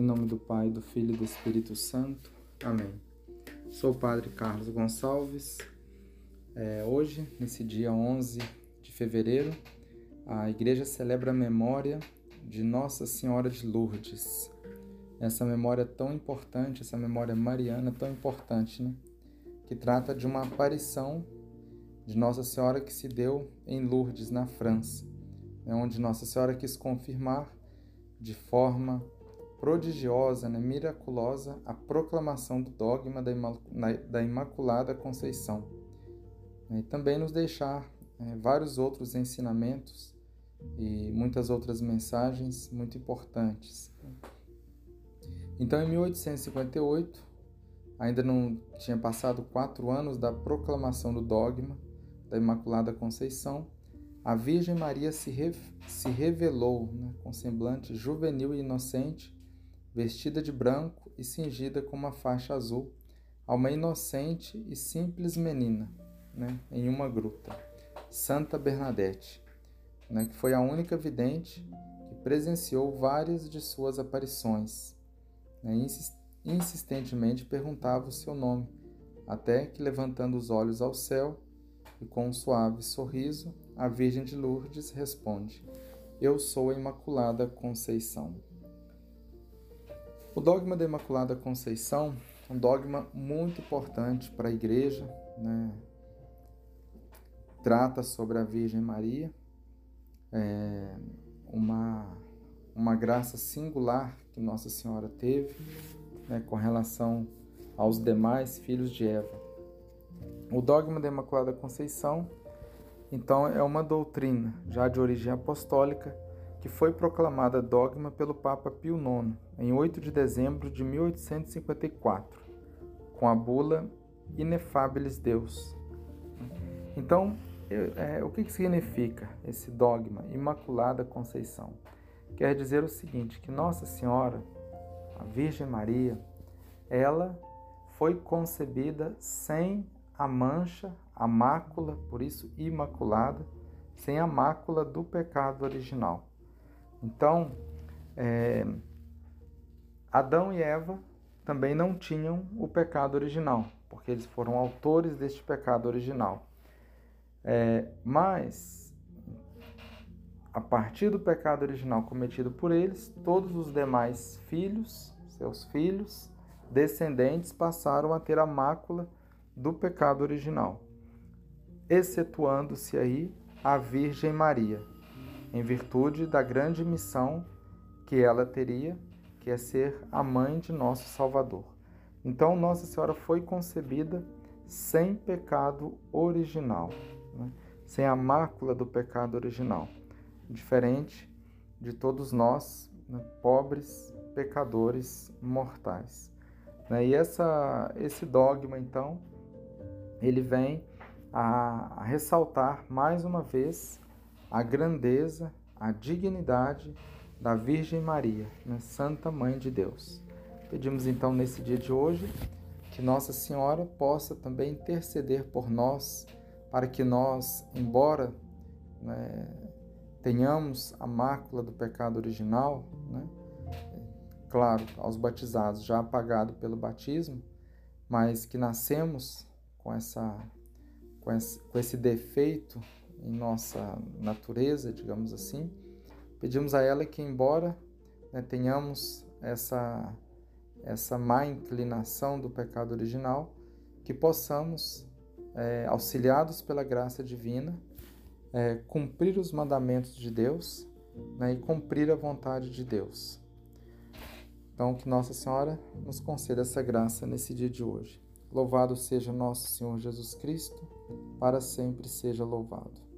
Em nome do Pai, do Filho e do Espírito Santo. Amém. Sou o Padre Carlos Gonçalves. É, hoje, nesse dia 11 de fevereiro, a igreja celebra a memória de Nossa Senhora de Lourdes. Essa memória tão importante, essa memória mariana tão importante, né? Que trata de uma aparição de Nossa Senhora que se deu em Lourdes, na França, né? onde Nossa Senhora quis confirmar de forma prodigiosa, né, miraculosa, a proclamação do dogma da Imaculada Conceição. E também nos deixar é, vários outros ensinamentos e muitas outras mensagens muito importantes. Então, em 1858, ainda não tinha passado quatro anos da proclamação do dogma da Imaculada Conceição, a Virgem Maria se, re, se revelou né, com semblante juvenil e inocente vestida de branco e cingida com uma faixa azul, a uma inocente e simples menina, né, em uma gruta, Santa Bernadette, né, que foi a única vidente que presenciou várias de suas aparições. Né, insistentemente perguntava o seu nome, até que, levantando os olhos ao céu e com um suave sorriso, a Virgem de Lourdes responde: Eu sou a Imaculada Conceição. O dogma da Imaculada Conceição um dogma muito importante para a Igreja, né? trata sobre a Virgem Maria, é uma, uma graça singular que Nossa Senhora teve né, com relação aos demais filhos de Eva. O dogma da Imaculada Conceição, então, é uma doutrina já de origem apostólica que foi proclamada dogma pelo Papa Pio IX em 8 de dezembro de 1854, com a bula Inefabilis Deus. Então, é, o que, que significa esse dogma Imaculada Conceição? Quer dizer o seguinte, que Nossa Senhora, a Virgem Maria, ela foi concebida sem a mancha, a mácula, por isso imaculada, sem a mácula do pecado original. Então, é, Adão e Eva também não tinham o pecado original, porque eles foram autores deste pecado original. É, mas, a partir do pecado original cometido por eles, todos os demais filhos, seus filhos, descendentes, passaram a ter a mácula do pecado original, excetuando-se aí a Virgem Maria, em virtude da grande missão que ela teria, que é ser a mãe de nosso Salvador. Então, Nossa Senhora foi concebida sem pecado original, né? sem a mácula do pecado original, diferente de todos nós, né? pobres pecadores mortais. Né? E essa, esse dogma, então, ele vem a, a ressaltar mais uma vez a grandeza, a dignidade da Virgem Maria, né? Santa Mãe de Deus. Pedimos então nesse dia de hoje que Nossa Senhora possa também interceder por nós, para que nós, embora né, tenhamos a mácula do pecado original, né, claro, aos batizados já apagado pelo batismo, mas que nascemos com essa com esse, com esse defeito em nossa natureza, digamos assim, pedimos a ela que, embora né, tenhamos essa, essa má inclinação do pecado original, que possamos, é, auxiliados pela graça divina, é, cumprir os mandamentos de Deus né, e cumprir a vontade de Deus. Então, que Nossa Senhora nos conceda essa graça nesse dia de hoje. Louvado seja nosso Senhor Jesus Cristo, para sempre seja louvado.